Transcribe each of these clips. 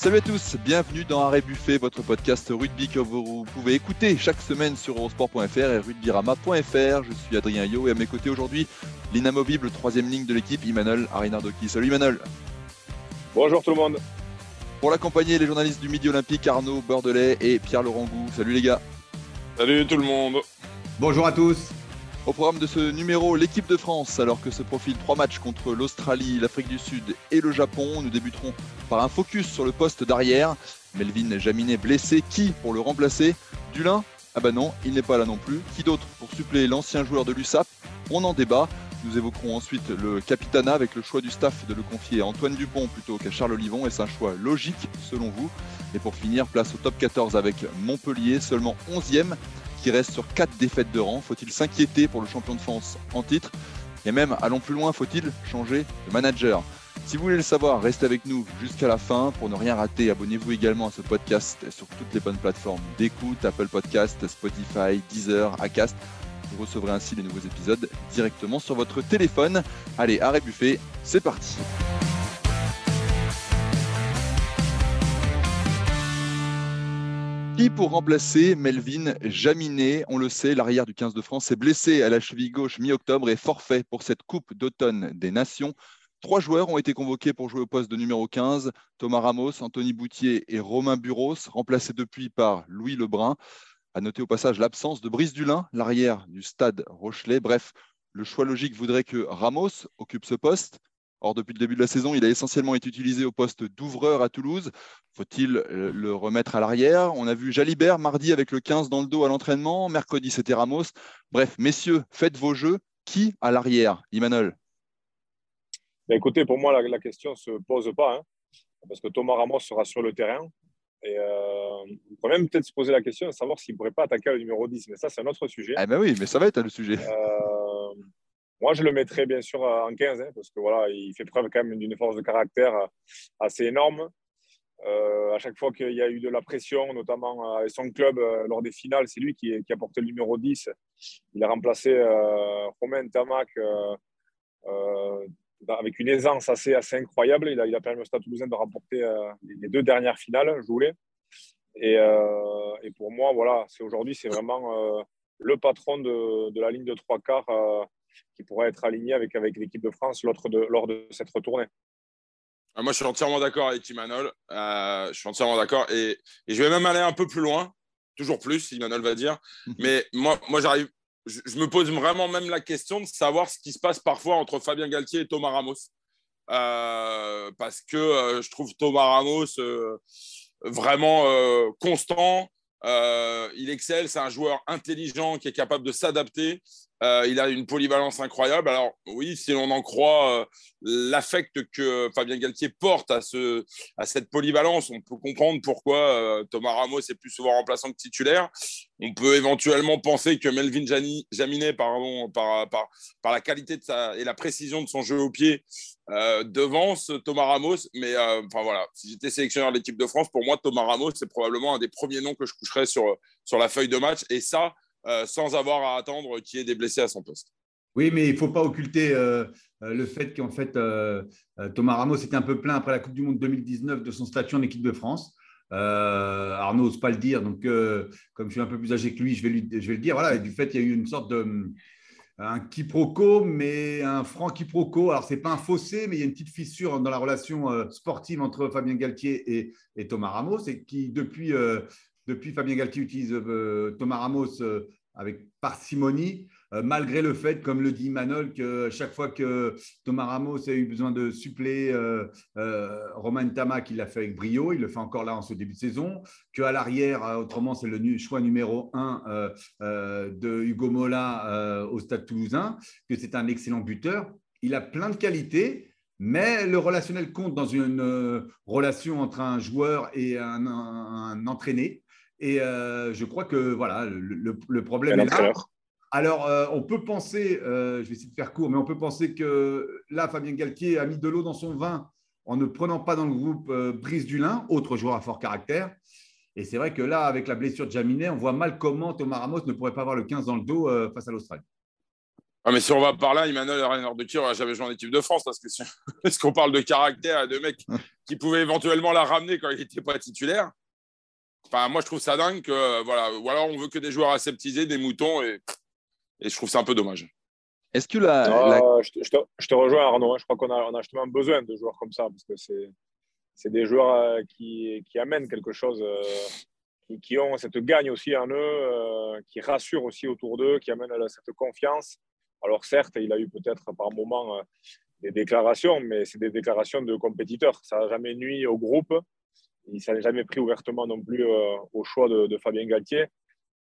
Salut à tous, bienvenue dans Arrêt Buffet, votre podcast rugby que vous pouvez écouter chaque semaine sur eurosport.fr et rugbyrama.fr. Je suis Adrien Yo et à mes côtés aujourd'hui, l'inamovible troisième ligne de l'équipe, Imanol Arinardoki. Salut Imanol. Bonjour tout le monde. Pour l'accompagner, les journalistes du Midi Olympique, Arnaud Bordelais et Pierre-Laurent Gou. Salut les gars. Salut tout le monde. Bonjour à tous. Au programme de ce numéro, l'équipe de France, alors que se profilent trois matchs contre l'Australie, l'Afrique du Sud et le Japon, nous débuterons par un focus sur le poste d'arrière. Melvin Jaminet blessé, qui pour le remplacer? Dulin Ah bah non, il n'est pas là non plus. Qui d'autre pour suppléer l'ancien joueur de l'USAP? On en débat. Nous évoquerons ensuite le Capitana avec le choix du staff de le confier à Antoine Dupont plutôt qu'à Charles Olivon. et c'est un choix logique selon vous? Et pour finir, place au top 14 avec Montpellier, seulement 11e qui reste sur 4 défaites de rang. Faut-il s'inquiéter pour le champion de France en titre? Et même, allons plus loin, faut-il changer de manager? Si vous voulez le savoir, restez avec nous jusqu'à la fin. Pour ne rien rater, abonnez-vous également à ce podcast sur toutes les bonnes plateformes d'écoute, Apple Podcast, Spotify, Deezer, Acast. Vous recevrez ainsi les nouveaux épisodes directement sur votre téléphone. Allez, arrêt buffet, c'est parti. Qui pour remplacer Melvin Jaminet? On le sait, l'arrière du 15 de France est blessé à la cheville gauche mi-octobre et forfait pour cette Coupe d'automne des Nations. Trois joueurs ont été convoqués pour jouer au poste de numéro 15, Thomas Ramos, Anthony Boutier et Romain Buros, remplacés depuis par Louis Lebrun. À noter au passage l'absence de Brice Dulin, l'arrière du stade Rochelet. Bref, le choix logique voudrait que Ramos occupe ce poste. Or, depuis le début de la saison, il a essentiellement été utilisé au poste d'ouvreur à Toulouse. Faut-il euh, le remettre à l'arrière? On a vu Jalibert mardi avec le 15 dans le dos à l'entraînement. Mercredi, c'était Ramos. Bref, messieurs, faites vos jeux. Qui à l'arrière Imanol? Ben, Écoutez, pour moi, la, question ne se pose pas. Hein, parce que Thomas Ramos sera sur le terrain. Et euh, on pourrait même peut-être se poser la question de savoir s'il ne pourrait pas attaquer le numéro 10. Mais ça, c'est un autre sujet. Ah ben oui, mais ça va être le sujet. Euh, moi, je le mettrais bien sûr en 15, hein, parce que voilà, il fait preuve quand même d'une force de caractère assez énorme. Euh, à chaque fois qu'il y a eu de la pression, notamment avec son club euh, lors des finales, c'est lui qui, a porté le numéro 10. Il a remplacé euh, Romain Tamac euh, avec une aisance assez, assez incroyable. Il a, il a permis au Stade Toulousain de remporter les deux dernières finales jouées. Et, et pour moi, voilà, aujourd'hui, c'est vraiment le patron de, de, la ligne de trois quarts qui pourrait être aligné avec, avec l'équipe de France de, lors de cette retournée. Ah, moi, je suis entièrement d'accord avec Imanol. Euh, je suis entièrement d'accord. Et, je vais même aller un peu plus loin, toujours plus, Imanol va dire. Mais moi, moi j'arrive. Je, me pose vraiment même la question de savoir ce qui se passe parfois entre Fabien Galtier et Thomas Ramos. Euh, parce que euh, je trouve Thomas Ramos vraiment constant. il excelle, c'est un joueur intelligent qui est capable de s'adapter. Euh, il a une polyvalence incroyable. Alors oui, si on en croit euh, l'affect que Fabien Galtier porte à, ce, à cette polyvalence, on peut comprendre pourquoi euh, Thomas Ramos est plus souvent remplaçant que titulaire. On peut éventuellement penser que Melvin Jaminet, pardon, par, par, par, la qualité de et la précision de son jeu au pied, devance Thomas Ramos. Mais enfin voilà, si j'étais sélectionneur de l'équipe de France, pour moi, Thomas Ramos, c'est probablement un des premiers noms que je coucherais sur, sur la feuille de match. Et ça, euh, sans avoir à attendre qu'il y ait des blessés à son poste. Oui, mais il ne faut pas occulter euh, euh, le fait qu'en fait, Thomas Ramos était un peu plein après la Coupe du Monde 2019 de son statut en équipe de France. Arnaud n'ose pas le dire, donc comme je suis un peu plus âgé que lui, je vais, lui, le dire. Voilà, et du fait, il y a eu une sorte de un quiproquo, mais un franc quiproquo. Alors, ce n'est pas un fossé, mais il y a une petite fissure dans la relation sportive entre Fabien Galtier et Thomas Ramos, et qui, depuis, depuis Fabien Galtier utilise Thomas Ramos avec parcimonie, euh, malgré le fait, comme le dit Manol, que chaque fois que Thomas Ramos a eu besoin de suppléer euh, euh, Romain Tamac, il l'a fait avec brio, il le fait encore là en ce début de saison, qu'à l'arrière, autrement, c'est le choix numéro un de Hugo Mola au Stade toulousain, que c'est un excellent buteur. Il a plein de qualités, mais le relationnel compte dans une relation entre un joueur et un entraîné. Et euh, je crois que voilà, le, problème est là. Alors, euh, on peut penser, euh, je vais essayer de faire court, mais on peut penser que là, Fabien Galtier a mis de l'eau dans son vin en ne prenant pas dans le groupe Brice Dulin, autre joueur à fort caractère. Et c'est vrai que là, avec la blessure de Jaminet, on voit mal comment Thomas Ramos ne pourrait pas avoir le 15 dans le dos face à l'Australie. Ah, mais si on va par là, Emmanuel Reiner de Kir jamais joué en équipe de France, parce que est-ce qu'on parle de caractère et de mecs qui pouvait éventuellement la ramener quand il n'était pas titulaire. Enfin, moi, je trouve ça dingue que, voilà, ou alors on veut que des joueurs aseptisés, des moutons, et, et je trouve ça un peu dommage. Est-ce que la. Je, te, rejoins, Arnaud. Hein. Je crois qu'on a, on a justement besoin de joueurs comme ça, parce que c'est, c'est des joueurs euh, qui, qui, amènent quelque chose, euh, qui, qui, ont cette gagne aussi en eux, euh, qui rassurent aussi autour d'eux, qui amènent cette confiance. Alors, certes, il a eu peut-être par moment des déclarations, mais c'est des déclarations de compétiteurs. Ça n'a jamais nuit au groupe. Il ne s'est jamais pris ouvertement non plus au choix de, de Fabien Galtier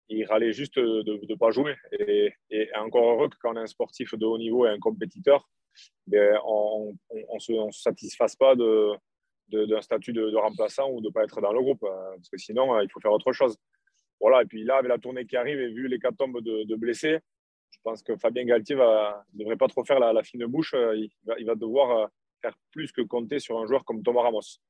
il râlait juste de ne pas jouer. Et, encore heureux que quand on est un sportif de haut niveau et un compétiteur, ben, on ne se, satisfasse pas d'un de, statut de, remplaçant ou de ne pas être dans le groupe, hein, parce que sinon, euh, il faut faire autre chose. Voilà, et puis là, avec la tournée qui arrive et vu les quatre tombes de, blessés, je pense que Fabien Galtier ne devrait pas trop faire la, fine bouche. Euh, il va, devoir euh, faire plus que compter sur un joueur comme Thomas Ramos.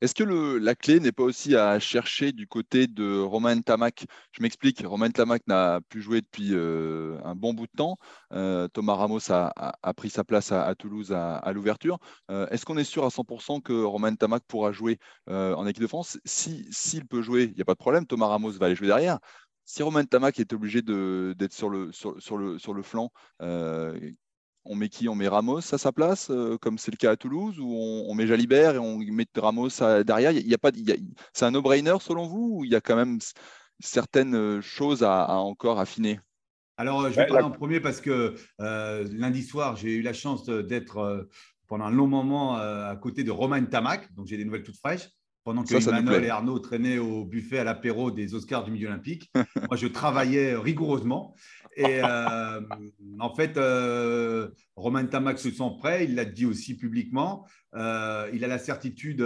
Est-ce que la clé n'est pas aussi à chercher du côté de Romain Tamac? Je m'explique, Romain Tamac n'a plus joué depuis euh, un bon bout de temps. Euh, Thomas Ramos a, pris sa place à, Toulouse à, l'ouverture. Euh, est-ce qu'on est sûr à 100% que Romain Tamac pourra jouer en équipe de France? S'il peut jouer, il n'y a pas de problème, Thomas Ramos va aller jouer derrière. Si Romain Tamac est obligé d'être sur le, flanc, on met qui? On met Ramos à sa place, euh, comme c'est le cas à Toulouse, ou on, met Jalibert et on met Ramos derrière? Il y a, pas, C'est un no-brainer selon vous, ou il y a quand même certaines euh, choses à, encore affiner? Alors, je vais parler en premier parce que euh, lundi soir, j'ai eu la chance d'être pendant un long moment à côté de Romain Tamac, donc j'ai des nouvelles toutes fraîches. Pendant que Emmanuel et Arnaud traînaient au buffet à l'apéro des Oscars du milieu olympique, moi je travaillais rigoureusement. Et euh, en fait, euh, Romain Tamac se sent prêt, il l'a dit aussi publiquement. Euh, il a la certitude,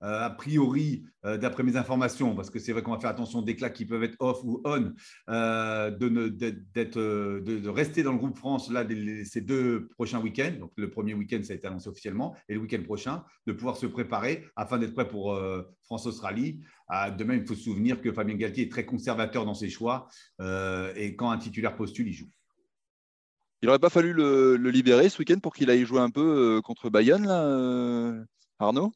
a priori, d'après mes informations, parce que c'est vrai qu'on va faire attention aux déclats qui peuvent être off ou on, de, rester dans le groupe France là, ces deux prochains week-ends. Le premier week-end, ça a été annoncé officiellement, et le week-end prochain, de pouvoir se préparer afin d'être prêt pour France-Australie. Ah, de même, il faut se souvenir que Fabien Galtier est très conservateur dans ses choix euh, et quand un titulaire postule, il joue. Il n'aurait pas fallu le, libérer ce week-end pour qu'il aille jouer un peu euh, contre Bayonne, euh, Arnaud?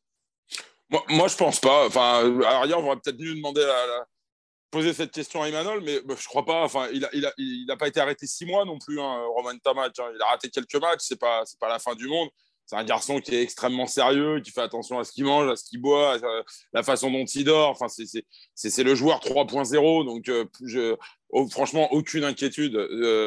Moi, moi, je pense pas. Enfin, hier, on aurait peut-être mieux demander poser cette question à Emmanuel, mais bah, je crois pas. Il n'a pas été arrêté six mois non plus, hein, Roman Tamac. Hein. Il a raté quelques matchs, c'est pas, pas la fin du monde c'est un garçon qui est extrêmement sérieux, qui fait attention à ce qu'il mange, à ce qu'il boit, à la façon dont il dort. Enfin, c'est le joueur 3.0. Donc, euh, oh, franchement, aucune inquiétude.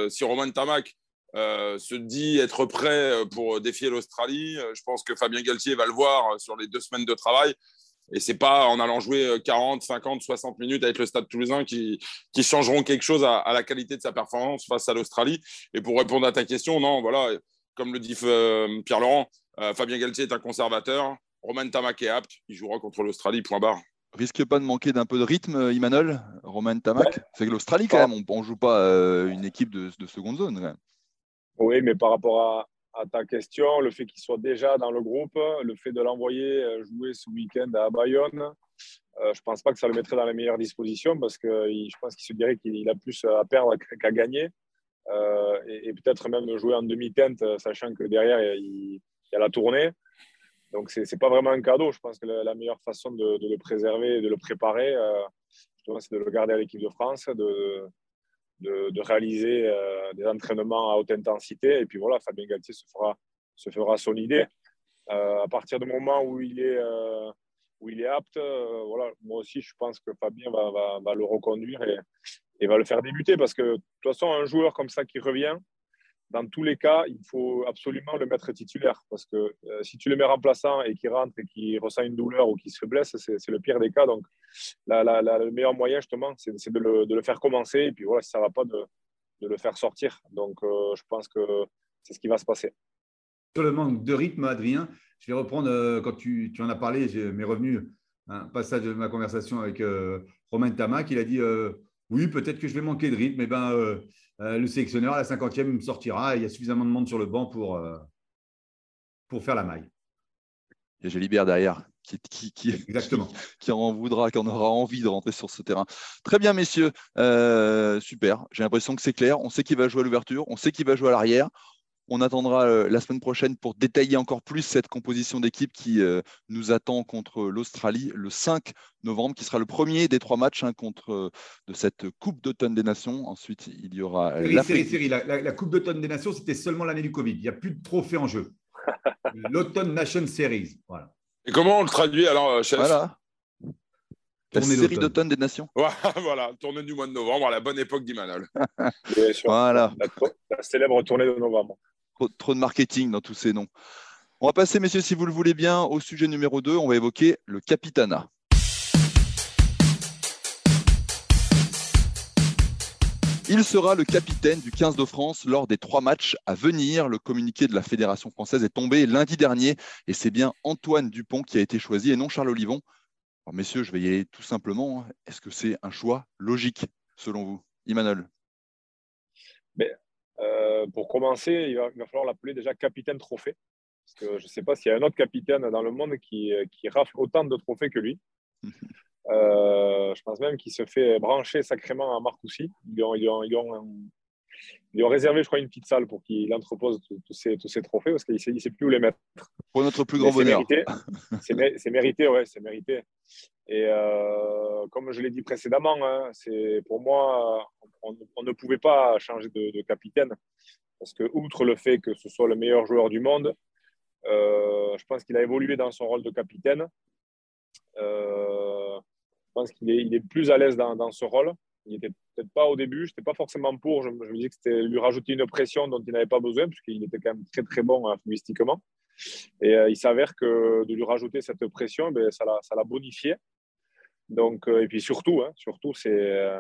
Si Roman Tamac euh, se dit être prêt pour défier l'Australie, je pense que Fabien Galtier va le voir sur les deux semaines de travail. Et c'est pas en allant jouer 40, 50, 60 minutes avec le Stade Toulousain qui, qui changeront quelque chose à, à la qualité de sa performance face à l'Australie. Et pour répondre à ta question, non, voilà comme le dit euh, Pierre-Laurent, euh, Fabien Galtier est un conservateur. Romain Tamac est apte. Il jouera contre l'Australie, point barre. Risque pas de manquer d'un peu de rythme, Imanol? Romain Tamac C'est que l'Australie, quand même, on ne joue pas euh, une équipe de, seconde zone. Oui, mais par rapport à, ta question, le fait qu'il soit déjà dans le groupe, le fait de l'envoyer jouer ce week-end à Bayonne, je ne pense pas que ça le mettrait dans les meilleures dispositions parce que je pense qu'il se dirait qu'il a plus à perdre qu'à gagner. Euh, et, peut-être même jouer en demi-teinte, euh, sachant que derrière, il, y a la tournée. Donc, ce n'est pas vraiment un cadeau. Je pense que la, meilleure façon de, le préserver et de le préparer, euh, c'est de le garder à l'équipe de France, de, de, réaliser des entraînements à haute intensité. Et puis voilà, Fabien Galtier se fera, se fera son idée. à partir du moment où il est, où il est apte, voilà, moi aussi, je pense que Fabien va, va, va le reconduire et, et va le faire débuter parce que de toute façon, un joueur comme ça qui revient, dans tous les cas, il faut absolument le mettre titulaire parce que euh, si tu le mets remplaçant et qu'il rentre et qu'il ressent une douleur ou qu'il se blesse, c'est le pire des cas. Donc, le meilleur moyen, justement, c'est de, le, faire commencer et puis voilà, si ça ne va pas, de, le faire sortir. Donc, euh, je pense que c'est ce qui va se passer. Sur le manque de rythme, Adrien, je vais reprendre, euh, quand tu, en as parlé, mes revenus, un passage de ma conversation avec Romain Tamac, il a dit oui, peut-être que je vais manquer de rythme, mais ben, euh, euh, le sélectionneur à la 50e me sortira. il y a suffisamment de monde sur le banc pour, euh, pour faire la maille. Et j'ai Libère derrière qui, qui, qui, Exactement. qui, en voudra, qui en aura envie de rentrer sur ce terrain. Très bien, messieurs. super. J'ai l'impression que c'est clair. On sait qu'il va jouer à l'ouverture. On sait qu'il va jouer à l'arrière. On attendra euh, la semaine prochaine pour détailler encore plus cette composition d'équipe qui euh, nous attend contre l'Australie le 5 novembre, qui sera le premier des trois matchs hein, contre, euh, de cette Coupe d'automne des Nations. Ensuite, il y aura la, la, Coupe d'automne des Nations, c'était seulement l'année du Covid. Il n'y a plus de trophée en jeu. L'Automne Nation Series. Voilà. Et comment on le traduit alors, chef? Voilà. La série d'automne des nations. voilà, tournée du mois de novembre, à la bonne époque d'Imanol. voilà. la, célèbre tournée de novembre trop, de marketing dans tous ces noms. On va passer, messieurs, si vous le voulez bien, au sujet numéro 2. On va évoquer le Capitana. Il sera le capitaine du 15 de France lors des trois matchs à venir. Le communiqué de la Fédération française est tombé lundi dernier et c'est bien Antoine Dupont qui a été choisi et non Charles Olivon. Alors, messieurs, je vais y aller tout simplement. Est-ce que c'est un choix logique selon vous Emmanuel euh, pour commencer, il va, falloir l'appeler déjà capitaine trophée. Parce que je ne sais pas s'il y a un autre capitaine dans le monde qui, qui rafle autant de trophées que lui. Euh, je pense même qu'il se fait brancher sacrément à Marcoussis. Ils ont, ils, ont, ils, ont, réservé, je crois, une petite salle pour qu'il entrepose tous ces, tous ces trophées parce qu'il ne sait, plus où les mettre. Pour notre plus grand bonheur. C'est mérité, mérité, ouais, c'est mérité. Et euh, comme je l'ai dit précédemment, hein, pour moi, on, ne pouvait pas changer de, capitaine parce que outre le fait que ce soit le meilleur joueur du monde, euh, je pense qu'il a évolué dans son rôle de capitaine. Euh, je pense qu'il est, plus à l'aise dans, ce rôle. Il n'était peut-être pas au début, je n'étais pas forcément pour. Je, me disais que c'était lui rajouter une pression dont il n'avait pas besoin, puisqu'il était quand même très très bon hein, Et il s'avère que de lui rajouter cette pression, ben, ça l'a bonifié. Donc, euh, et puis surtout, hein, surtout c'est euh,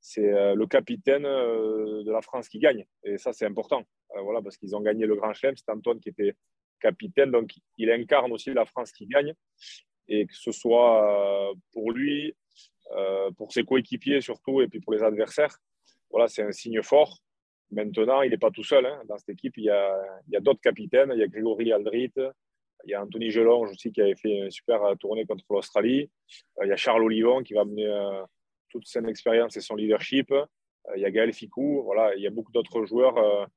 c'est euh, le capitaine de la France qui gagne. Et ça, c'est important. voilà, parce qu'ils ont gagné le Grand Chelem. C'est Antoine qui était capitaine. Donc, il incarne aussi la France qui gagne. Et que ce soit pour lui, pour ses coéquipiers surtout, et puis pour les adversaires, voilà, c'est un signe fort. Maintenant, il n'est pas tout seul. Hein. Dans cette équipe, il y a, a d'autres capitaines. Il y a Grégory Aldrit, il y a Anthony Gelonge aussi qui avait fait une super tournée contre l'Australie. Euh, il y a Charles Olivon qui va mener euh, toute son expérience et son leadership. Euh, il y a Gaël Ficou. Voilà, il y a beaucoup d'autres joueurs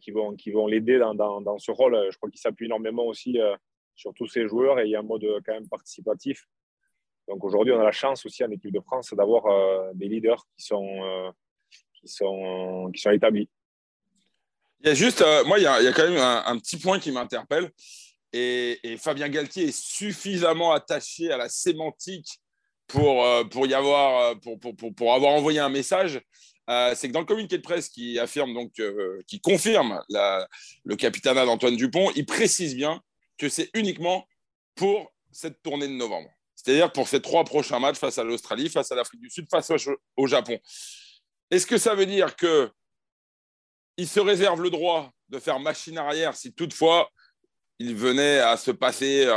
qui vont, qui vont l'aider dans, dans, ce rôle. Je crois qu'il s'appuie énormément aussi sur tous ces joueurs et il y a un mode quand même participatif. Donc aujourd'hui, on a la chance aussi en équipe de France d'avoir des leaders qui sont, qui, sont, qui sont établis. Il y a juste, moi, il y a, il y a, quand même un petit point qui m'interpelle. Et, Fabien Galtier est suffisamment attaché à la sémantique pour, euh, y avoir, euh, pour, avoir envoyé un message. Euh, c'est que dans le communiqué de presse qui affirme donc, qui confirme le capitana d'Antoine Dupont, il précise bien que c'est uniquement pour cette tournée de novembre. C'est-à-dire pour ces trois prochains matchs face à l'Australie, face à l'Afrique du Sud, face au, Japon. Est-ce que ça veut dire que il se réserve le droit de faire machine arrière si toutefois il venait à se passer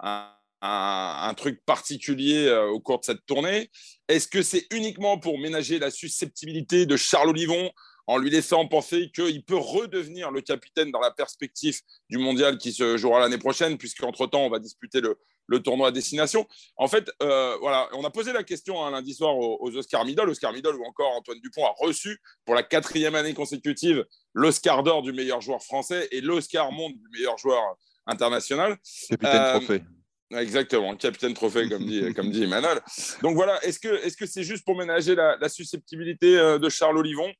un, truc particulier euh, au cours de cette tournée. Est-ce que c'est uniquement pour ménager la susceptibilité de Charles Olivon en lui laissant penser qu'il peut redevenir le capitaine dans la perspective du mondial qui se jouera l'année prochaine, puisqu'entre-temps, on va disputer le, tournoi à destination. En fait, euh, voilà, on a posé la question un lundi soir aux, Oscar Midol, Oscar Midol ou encore Antoine Dupont a reçu pour la quatrième année consécutive l'Oscar d'or du meilleur joueur français et l'Oscar monde du meilleur joueur international. Capitaine euh, trophée. Exactement, capitaine trophée, comme dit, comme Emmanuel. Donc voilà, est-ce que c'est -ce c'est juste pour ménager la, susceptibilité euh, de Charles Olivon?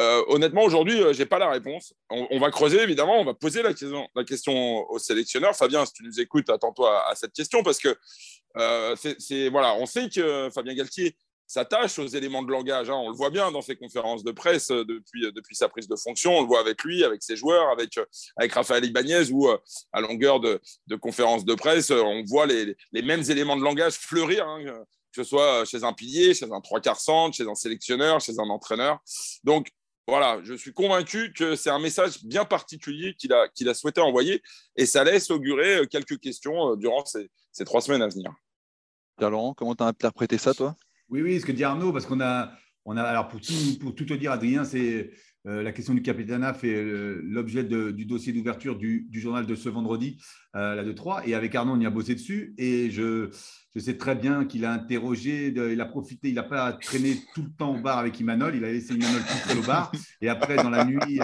Euh, Honnêtement, aujourd'hui, je n'ai pas la réponse. On, va creuser, évidemment, on va poser la question, la question au sélectionneur. Fabien, si tu nous écoutes, attends-toi à, cette question, parce que c'est voilà, on sait que Fabien Galtier s'attache aux éléments de langage. Hein. On le voit bien dans ses conférences de presse euh, depuis, euh, depuis sa prise de fonction. On le voit avec lui, avec ses joueurs, avec, euh, avec Raphaël Ibanez, où à longueur de, de conférences de presse, on voit les, les, mêmes éléments de langage fleurir, hein, que ce soit chez un pilier, chez un trois quarts centre, chez un sélectionneur, chez un entraîneur. Donc, voilà, je suis convaincu que c'est un message bien particulier qu'il a, qu'il a souhaité envoyer et ça laisse augurer quelques questions durant ces, ces trois semaines à venir. Pierre Laurent, comment tu as interprété ça, toi? Oui, oui, ce que dit Arnaud, parce qu'on a, on a, alors pour tout, te dire, Adrien, c'est la question du capitana fait l'objet du dossier d'ouverture du, journal de ce vendredi, la 2-3. Et avec Arnaud, on y a bossé dessus. Et je, je sais très bien qu'il a interrogé, il a profité, il n'a pas traîné tout le temps au bar avec Imanol, il a laissé Imanol tout seul au bar. Et après, dans la nuit,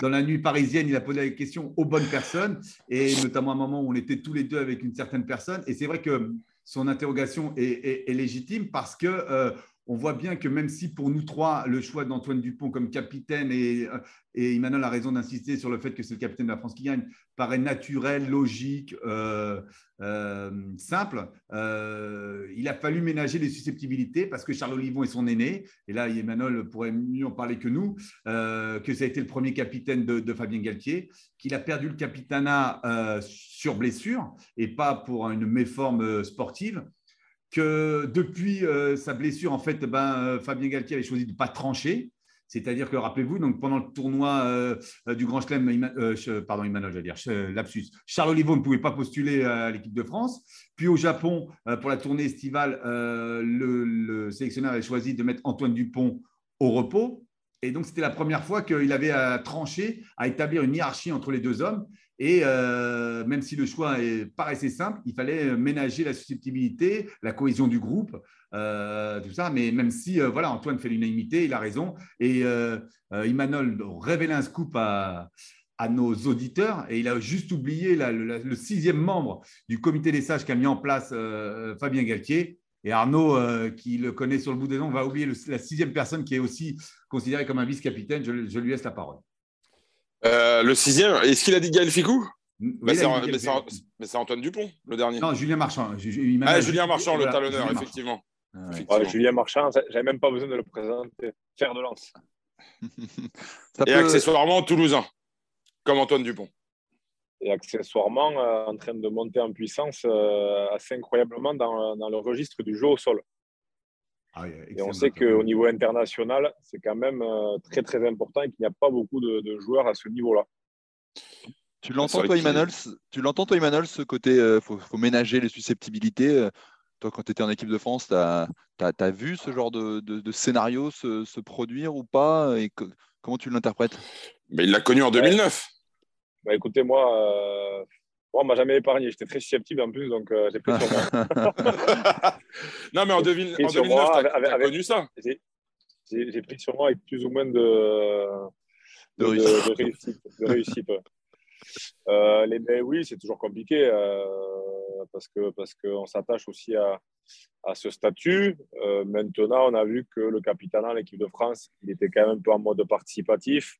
dans la nuit parisienne, il a posé la question aux bonnes personnes, et notamment à un moment où on était tous les deux avec une certaine personne. Et c'est vrai que son interrogation est, légitime parce que euh, on voit bien que même si pour nous trois, le choix d'Antoine Dupont comme capitaine, et, et Emmanuel a raison d'insister sur le fait que c'est le capitaine de la France qui gagne, paraît naturel, logique, euh, euh, simple, euh, il a fallu ménager les susceptibilités parce que Charles Olivon est son aîné, et là Emmanuel pourrait mieux en parler que nous, que ça a été le premier capitaine de, de Fabien Galtier, qu'il a perdu le capitanat sur blessure et pas pour une méforme sportive que depuis euh, sa blessure, en fait, ben, euh, Fabien Galtier avait choisi de ne pas trancher. C'est-à-dire que, rappelez-vous, donc pendant le tournoi euh, du Grand Chelem, pardon, Emmanuel, je dire, lapsus, Charles Olivon ne pouvait pas postuler à l'équipe de France. Puis au Japon, pour la tournée estivale, le, le, sélectionneur avait choisi de mettre Antoine Dupont au repos. Et donc, c'était la première fois qu'il avait à trancher, à établir une hiérarchie entre les deux hommes. Et euh, même si le choix paraissait simple, il fallait ménager la susceptibilité, la cohésion du groupe, euh, tout ça. Mais même si euh, voilà, Antoine fait l'unanimité, il a raison. Et Imanol révélait un scoop à, nos auditeurs et il a juste oublié le, sixième membre du comité des sages qu'a mis en place Fabien Galtier. Et Arnaud, qui le connaît sur le bout des noms, va oublier la sixième personne qui est aussi considérée comme un vice-capitaine. je lui laisse la parole. Euh, le sixième, est-ce qu'il a dit Gaël Ficou? Mais c'est Antoine Dupont, le dernier. Non, Julien Marchand. ah, Julien Marchand, le talonneur, effectivement. Julien Marchand, j'avais même pas besoin de le présenter. Faire de lance. Et accessoirement toulousain, comme Antoine Dupont. Et accessoirement euh, en train de monter en puissance euh, assez incroyablement dans, dans, le registre du jeu au sol. Ah et on sait qu'au niveau international, c'est quand même euh, très très important et qu'il n'y a pas beaucoup de, joueurs à ce niveau-là. Tu l'entends toi, Emmanuel Tu l'entends toi, Emmanuel, ce côté, il euh, faut, ménager les susceptibilités. Euh, toi, quand tu étais en équipe de France, tu as, vu ce genre de, scénario se, produire ou pas et Comment tu l'interprètes? Mais Il l'a connu en 2009. Bah, écoutez, moi, Bon, on m'a jamais épargné. J'étais très susceptible en plus, donc euh, j'ai pris sur moi. non, mais en, 2000, en 2009, tu as, connu ça? J'ai pris sur moi avec plus ou moins de, de, réussite. De réussite euh, les, mais oui, c'est toujours compliqué euh, parce qu'on parce que s'attache aussi à, à, ce statut. maintenant, on a vu que le capitaine l'équipe de France, il était quand même un peu en mode participatif.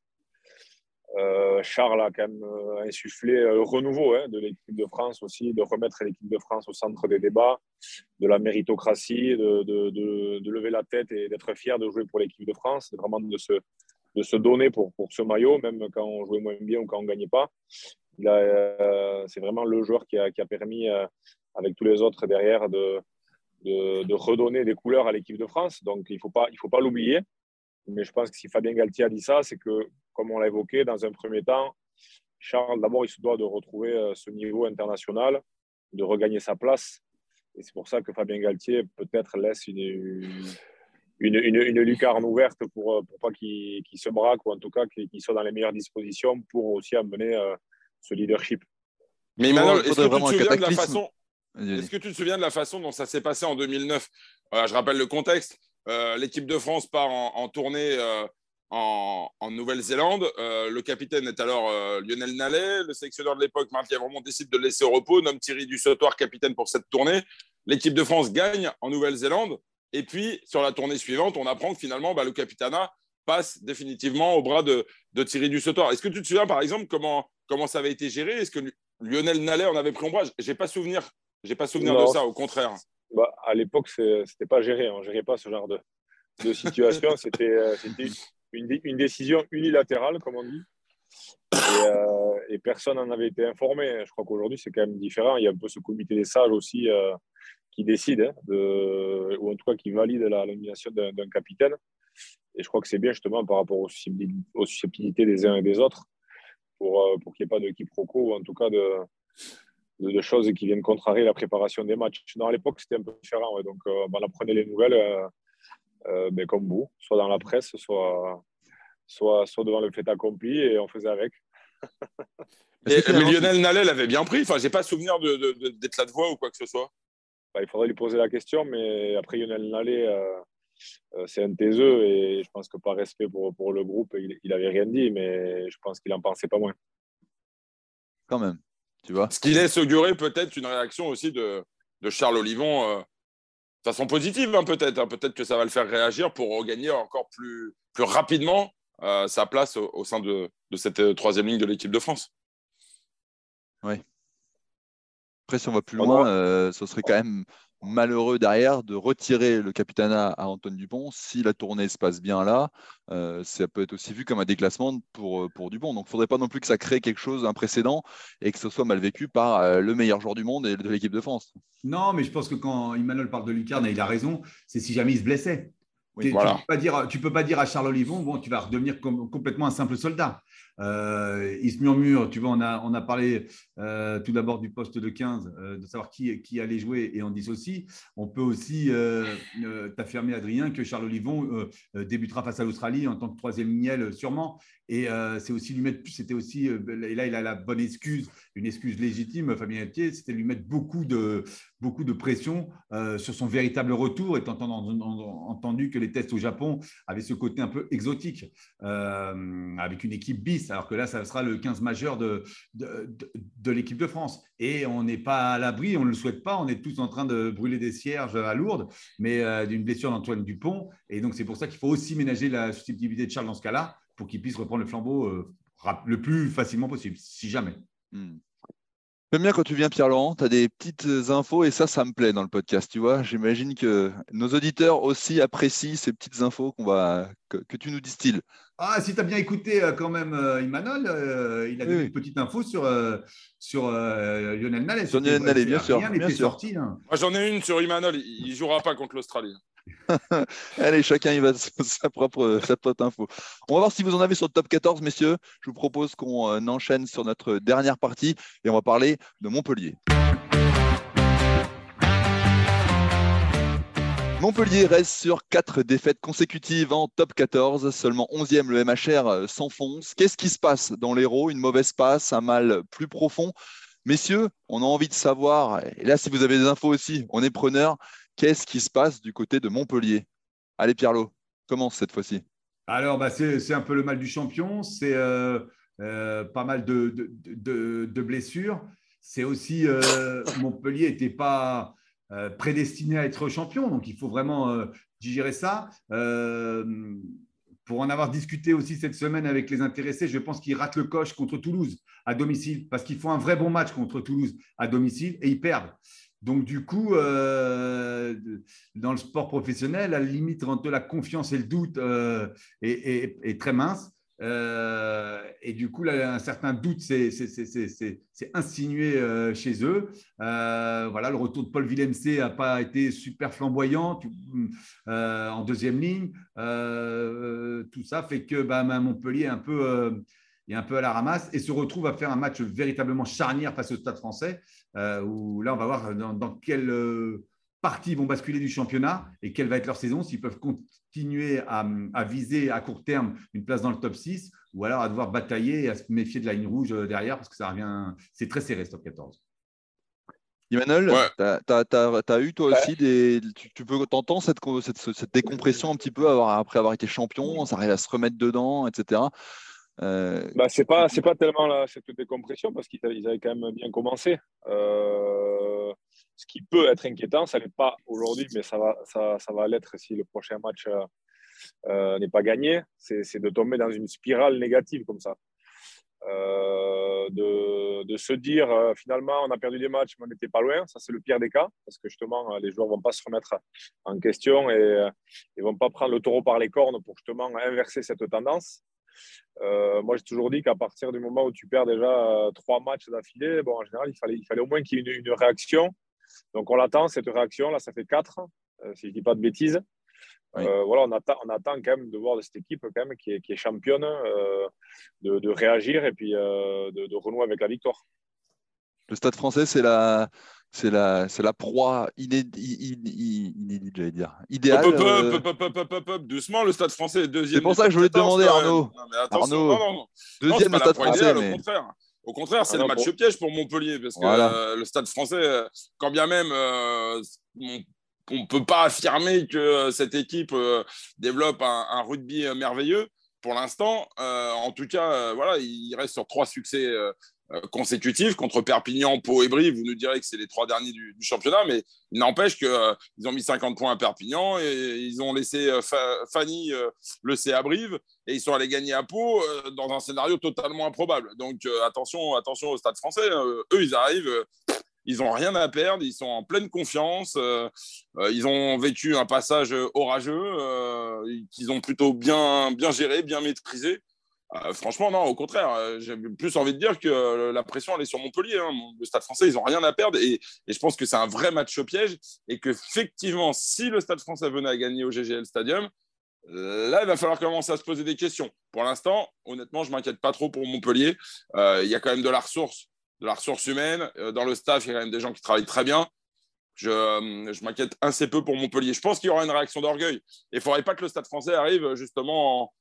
Euh, Charles a quand même euh, insufflé euh, le renouveau hein, de l'équipe de France aussi, de remettre l'équipe de France au centre des débats, de la méritocratie, de, lever la tête et d'être fier de jouer pour l'équipe de France, vraiment de se, de se donner pour, ce maillot, même quand on jouait moins bien ou quand on ne gagnait pas. c'est vraiment le joueur qui a, permis, avec tous les autres derrière, de, redonner des couleurs à l'équipe de France. Donc il ne faut pas l'oublier. Faut pas mais je pense que si Fabien Galtier a dit ça, c'est que, comme on l'a évoqué, dans un premier temps, Charles, d'abord, il se doit de retrouver euh, ce niveau international, de regagner sa place. Et c'est pour ça que Fabien Galtier peut-être laisse une, une, une, lucarne ouverte pour, euh, pour pas qu'il se braque ou en tout cas qu'il soit dans les meilleures dispositions pour aussi amener euh, ce leadership. Mais Emmanuel, est-ce que, tu te souviens de la façon, est-ce que tu te souviens de la façon dont ça s'est passé en 2009 Je rappelle le contexte. Euh, l'équipe de France part en, tournée euh, en, Nouvelle-Zélande. Euh, le capitaine est alors Lionel Nallet. Le sélectionneur de l'époque, Marc Lièvremont, décide de le laisser au repos, nomme Thierry Dussautoir capitaine pour cette tournée. L'équipe de France gagne en Nouvelle-Zélande. Et puis, sur la tournée suivante, on apprend que finalement, bah, le capitana passe définitivement au bras de, Thierry Dussautoir. Est-ce que tu te souviens, par exemple, comment, comment ça avait été géré? Est-ce que Lionel Nallet en avait pris ombrage? J'ai pas souvenir. J'ai pas souvenir de ça, au contraire bah, À l'époque, ce n'était pas géré. On ne gérait pas ce genre de, de situation. C'était euh, une, décision unilatérale, comme on dit. Euh, et, personne n'en avait été informé. Je crois qu'aujourd'hui, c'est quand même différent. Il y a un peu ce comité des sages aussi euh, qui décide, hein, ou en tout cas qui valide la nomination d'un capitaine. Et je crois que c'est bien justement par rapport aux susceptibilités des uns et des autres pour, pour qu'il n'y ait pas de quiproquo ou en tout cas de, de, choses qui viennent contrarier la préparation des matchs. Non, à l'époque, c'était un peu différent. donc, euh, on apprenait les nouvelles, euh, euh, mais comme vous, soit dans la presse, soit, soit, soit devant le fait accompli et on faisait avec. mais Lionel Nallet l'avait bien pris? Enfin, j'ai pas souvenir d'être là de voix ou quoi que ce soit. Bah, il faudrait lui poser la question, mais après Lionel Nallet, euh, euh, c'est un taiseux et je pense que par respect pour, pour le groupe, il, il avait rien dit, mais je pense qu'il en pensait pas moins. Quand même, tu vois. Ce qui laisse augurer peut-être une réaction aussi de, de Charles Olivon. Euh, de façon positive, hein, peut-être. Hein. Peut-être que ça va le faire réagir pour regagner encore plus, plus rapidement sa place au, sein de, de cette troisième ligne de l'équipe de France. Oui. Après, si on va plus loin, euh, ce serait quand même malheureux derrière de retirer le capitanat à Antoine Dupont. Si la tournée se passe bien là, euh, ça peut être aussi vu comme un déclassement pour, euh, pour Dupont. Donc il ne faudrait pas non plus que ça crée quelque chose, un précédent, et que ce soit mal vécu par le meilleur joueur du monde et de l'équipe de France. Non, mais je pense que quand Emmanuel parle de Lucarne, il a raison, c'est si jamais il se blessait. Tu ne peux, pas dire, peux pas dire à Charles Olivon, bon, tu vas redevenir complètement un simple soldat. Euh, il se murmure, tu vois, on a, on a parlé euh, tout d'abord du poste de 15, euh, de savoir qui, qui allait jouer et on dissocie. On peut aussi t'affirmer, Adrien, que Charles Olivon débutera face à l'Australie en tant que troisième lignel, sûrement. Et c'est aussi lui mettre, c'était aussi, et là il a la bonne excuse, une excuse légitime, Fabien Etier, c'était lui mettre beaucoup de, beaucoup de pression sur son véritable retour, étant entendu que les tests au Japon avaient ce côté un peu exotique, avec une équipe bis alors que là, ça sera le 15 majeur de, de, l'équipe de France. Et on n'est pas à l'abri, on ne le souhaite pas, on est tous en train de brûler des cierges à Lourdes, mais euh, d'une blessure d'Antoine Dupont. Et donc, c'est pour ça qu'il faut aussi ménager la susceptibilité de Charles dans ce cas-là, pour qu'il puisse reprendre le flambeau euh, le plus facilement possible, si jamais. Hmm. J'aime bien quand tu viens, Pierre-Laurent, tu as des petites infos et ça, ça me plaît dans le podcast, tu vois. J'imagine que nos auditeurs aussi apprécient ces petites infos qu'on va, que, tu nous distilles. Ah, si tu as bien écouté euh, quand même euh, Imanol, euh, il a des petites infos sur, sur Lionel Nallet. Sur Lionel Nallet, bien sûr. Rien n'était sorti. Hein. Moi, j'en ai une sur Imanol, il ne jouera pas contre l'Australie. Allez, chacun il va sa propre, sa propre info. On va voir si vous en avez sur le top 14, messieurs. Je vous propose qu'on enchaîne sur notre dernière partie et on va parler de Montpellier. Montpellier reste sur quatre défaites consécutives en top 14, seulement 11e le MHR euh, s'enfonce. Qu'est-ce qui se passe dans l'héros Une mauvaise passe, un mal plus profond Messieurs, on a envie de savoir, et là si vous avez des infos aussi, on est preneur, Qu'est-ce qui se passe du côté de Montpellier? Allez, Pierlot, commence cette fois-ci. Alors, bah, c'est un peu le mal du champion. C'est euh, euh, pas mal de, blessures. C'est aussi Montpellier n'était pas prédestiné à être champion, donc il faut vraiment digérer ça. pour en avoir discuté aussi cette semaine avec les intéressés, je pense qu'ils ratent le coche contre Toulouse à domicile parce qu'ils font un vrai bon match contre Toulouse à domicile et ils perdent. Donc, du coup, euh, dans le sport professionnel, la limite entre la confiance et le doute euh, est, très mince. Euh, et du coup, un certain doute s'est insinué chez eux. voilà, le retour de Paul Villemc n'a pas été super flamboyant en deuxième ligne. tout ça fait que bah, Montpellier est un peu à la ramasse et se retrouve à faire un match véritablement charnière face au Stade français, euh, où là, on va voir dans, euh, partie vont basculer du championnat et quelle va être leur saison, s'ils peuvent continuer à, viser à court terme une place dans le top 6 ou alors à devoir batailler et à se méfier de la ligne rouge euh, derrière parce que ça revient, c'est très serré ce top 14. Emmanuel, tu as, eu toi aussi des. Tu, peux t'entendre cette, cette, décompression un petit peu après avoir été champion, ça arrive à se remettre dedans, etc. Euh, bah, c'est pas c'est pas tellement la, cette décompression parce qu'ils avaient quand même bien commencé. Euh, ce qui peut être inquiétant, ça n'est pas aujourd'hui, mais ça va ça, ça va l'être si le prochain match euh, n'est pas gagné. C'est de tomber dans une spirale négative comme ça. De, de, se dire finalement on a perdu des matchs mais on n'était pas loin, ça c'est le pire des cas parce que justement les joueurs vont pas se remettre en question et ils vont pas prendre le taureau par les cornes pour justement inverser cette tendance. Euh, moi, j'ai toujours dit qu'à partir du moment où tu perds déjà euh, trois matchs d'affilée, bon, en général, il fallait, il fallait au moins qu'il y ait une, réaction. Donc, on l'attend, cette réaction. Là, ça fait quatre, euh, si je ne dis pas de bêtises. voilà, on attend, on attend quand même de voir de cette équipe quand même qui est, qui est championne de, de, réagir et puis de, de renouer avec la victoire. Le Stade français, c'est la, c'est la, c'est la proie inédite, j'allais dire. Idéale. Doucement, le Stade français est deuxième. C'est pour ça que je voulais te demander, Arnaud. Non, mais attention, Arnaud, non, non. Deuxième le Stade français. Au contraire. Au contraire, c'est ah le match piège pour Montpellier, parce que euh, le Stade français, quand bien même euh, on ne peut pas affirmer que cette équipe euh, développe un, rugby merveilleux, pour l'instant, en tout cas, voilà, il reste sur trois succès euh, consécutifs contre Perpignan, Pau et Brie. Vous nous direz que c'est les trois derniers du, championnat, mais il n'empêche qu'ils euh, ont mis 50 points à Perpignan et ils ont laissé euh, Fanny le C à Brive et ils sont allés gagner à Pau dans un scénario totalement improbable. Donc attention, attention au stade français. eux, ils arrivent. ils n'ont rien à perdre, ils sont en pleine confiance, ils ont vécu un passage orageux qu'ils ont plutôt bien, bien géré, bien maîtrisé. Euh, franchement, non, au contraire, euh, j'ai plus envie de dire que euh, la pression, elle est sur Montpellier. Hein. Le Stade français, ils n'ont rien à perdre et, je pense que c'est un vrai match piège et qu'effectivement, si le Stade français venait à gagner au GGL Stadium, là, il va falloir commencer à se poser des questions. Pour l'instant, honnêtement, je ne m'inquiète pas trop pour Montpellier. Il y a quand même de la ressource, de la ressource humaine. dans le staff, il y a quand même des gens qui travaillent très bien. Je, m'inquiète assez peu pour Montpellier. Je pense qu'il y aura une réaction d'orgueil. Et il ne faudrait pas que le Stade français arrive justement en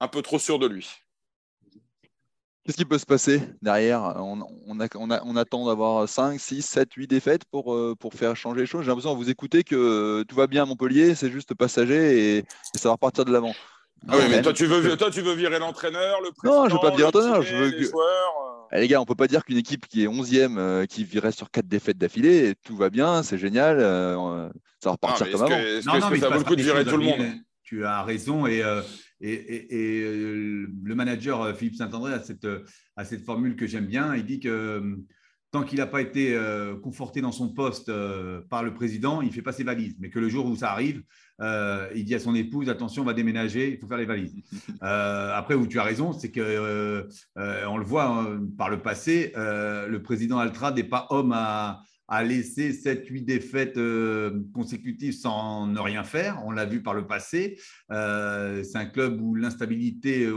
un peu trop sûr de lui. Qu'est-ce qui peut se passer derrière? On, on, attend d'avoir 5, 6, 7, 8 défaites pour, euh, pour faire changer les choses. J'ai l'impression, à vous écouter, que tout va bien à Montpellier, c'est juste passager et, ça va repartir de l'avant. Ah oui, mais toi tu, veux, toi, tu veux virer l'entraîneur, le président Non, je veux pas virer l'entraîneur. Je veux les, joueurs. Eh, les gars, on peut pas dire qu'une équipe qui est 11e, euh, qui virait sur 4 défaites d'affilée, tout va bien, c'est génial, euh, ça va repartir comme avant. Est-ce que, ça vaut le coup de virer tout le monde? Tu as raison et et, euh, le manager euh, Philippe Saint-André a cette, euh, a cette formule que j'aime bien. Il dit que tant qu'il n'a pas été conforté dans son poste par le président, il fait pas ses valises. Mais que le jour où ça arrive, il dit à son épouse attention, on va déménager, il faut faire les valises. après, où tu as raison, c'est que on le voit hein, par le passé, le président Altra n'est pas homme à, a laissé 7-8 défaites euh, consécutives sans ne rien faire. On l'a vu par le passé. Euh, c'est un club où l'instabilité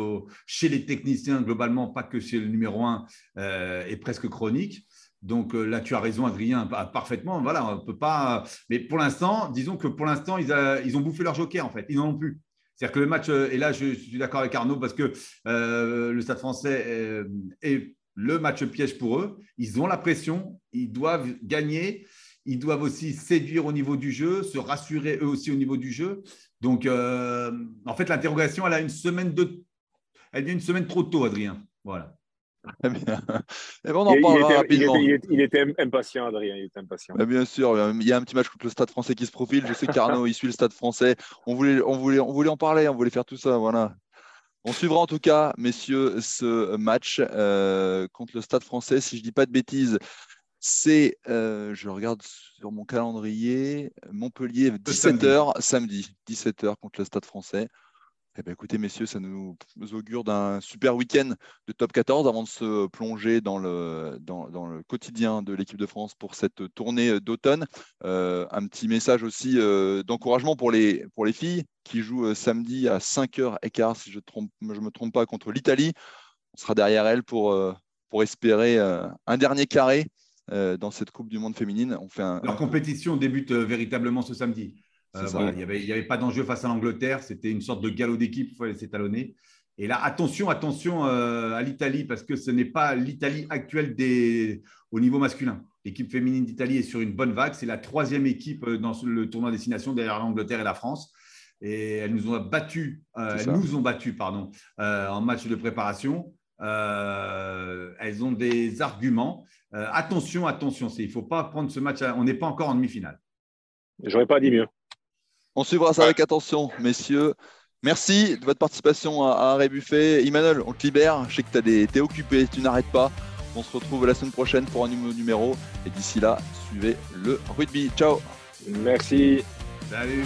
chez les techniciens, globalement, pas que chez le numéro 1, euh, est presque chronique. Donc là, tu as raison, Adrien, parfaitement. Voilà, on peut pas. Mais pour l'instant, disons que pour l'instant, ils, ils, ont bouffé leur joker, en fait. Ils n'en ont plus. C'est-à-dire que le match, et là, je, suis d'accord avec Arnaud parce que le Stade français est le match piège pour eux. Ils ont la pression, ils doivent gagner, ils doivent aussi séduire au niveau du jeu, se rassurer eux aussi au niveau du jeu. Donc, euh, en fait, l'interrogation, elle a une semaine de, elle vient une semaine trop tôt, Adrien. Voilà. Très bien. Et bon, on en parlera rapidement. Il était, impatient, Adrien. Il était impatient. bien sûr, il y a un petit match contre le Stade Français qui se profile. Je sais qu'Arnaud, il suit le Stade Français. On voulait, on voulait, on voulait en parler. On voulait faire tout ça. Voilà. On suivra en tout cas, messieurs, ce match euh, contre le Stade français. Si je ne dis pas de bêtises, c'est, euh, je regarde sur mon calendrier, Montpellier, 17h samedi, 17h contre le Stade français. Eh bien, écoutez, messieurs, ça nous augure d'un super week-end de top 14 avant de se plonger dans le, quotidien de l'équipe de France pour cette tournée d'automne. Euh, un petit message aussi euh, d'encouragement pour les, filles qui jouent euh, samedi à 5h15, si je ne me trompe pas, contre l'Italie. On sera derrière elles pour, pour espérer un dernier carré dans cette Coupe du Monde féminine. On fait Leur compétition débute véritablement ce samedi. Euh, il n'y avait, pas d'enjeu face à l'Angleterre. C'était une sorte de galop d'équipe, il faut laisser talonner. Et là, attention, attention euh, à l'Italie, parce que ce n'est pas l'Italie actuelle des... au niveau masculin. L'équipe féminine d'Italie est sur une bonne vague. C'est la troisième équipe euh, dans le tournoi destination derrière l'Angleterre et la France. Et elles nous ont battus, nous ont battus pardon, en match de préparation. elles ont des arguments. attention, attention, il ne faut pas prendre ce match. On n'est pas encore en demi-finale. J'aurais pas dit mieux. On suivra ça avec attention, messieurs. Merci de votre participation à, à Arrêt Buffet. Emmanuel, on te libère. Je sais que tu es occupé, tu n'arrêtes pas. On se retrouve la semaine prochaine pour un nouveau numéro. Et d'ici là, suivez le rugby. Ciao. Merci. Salut.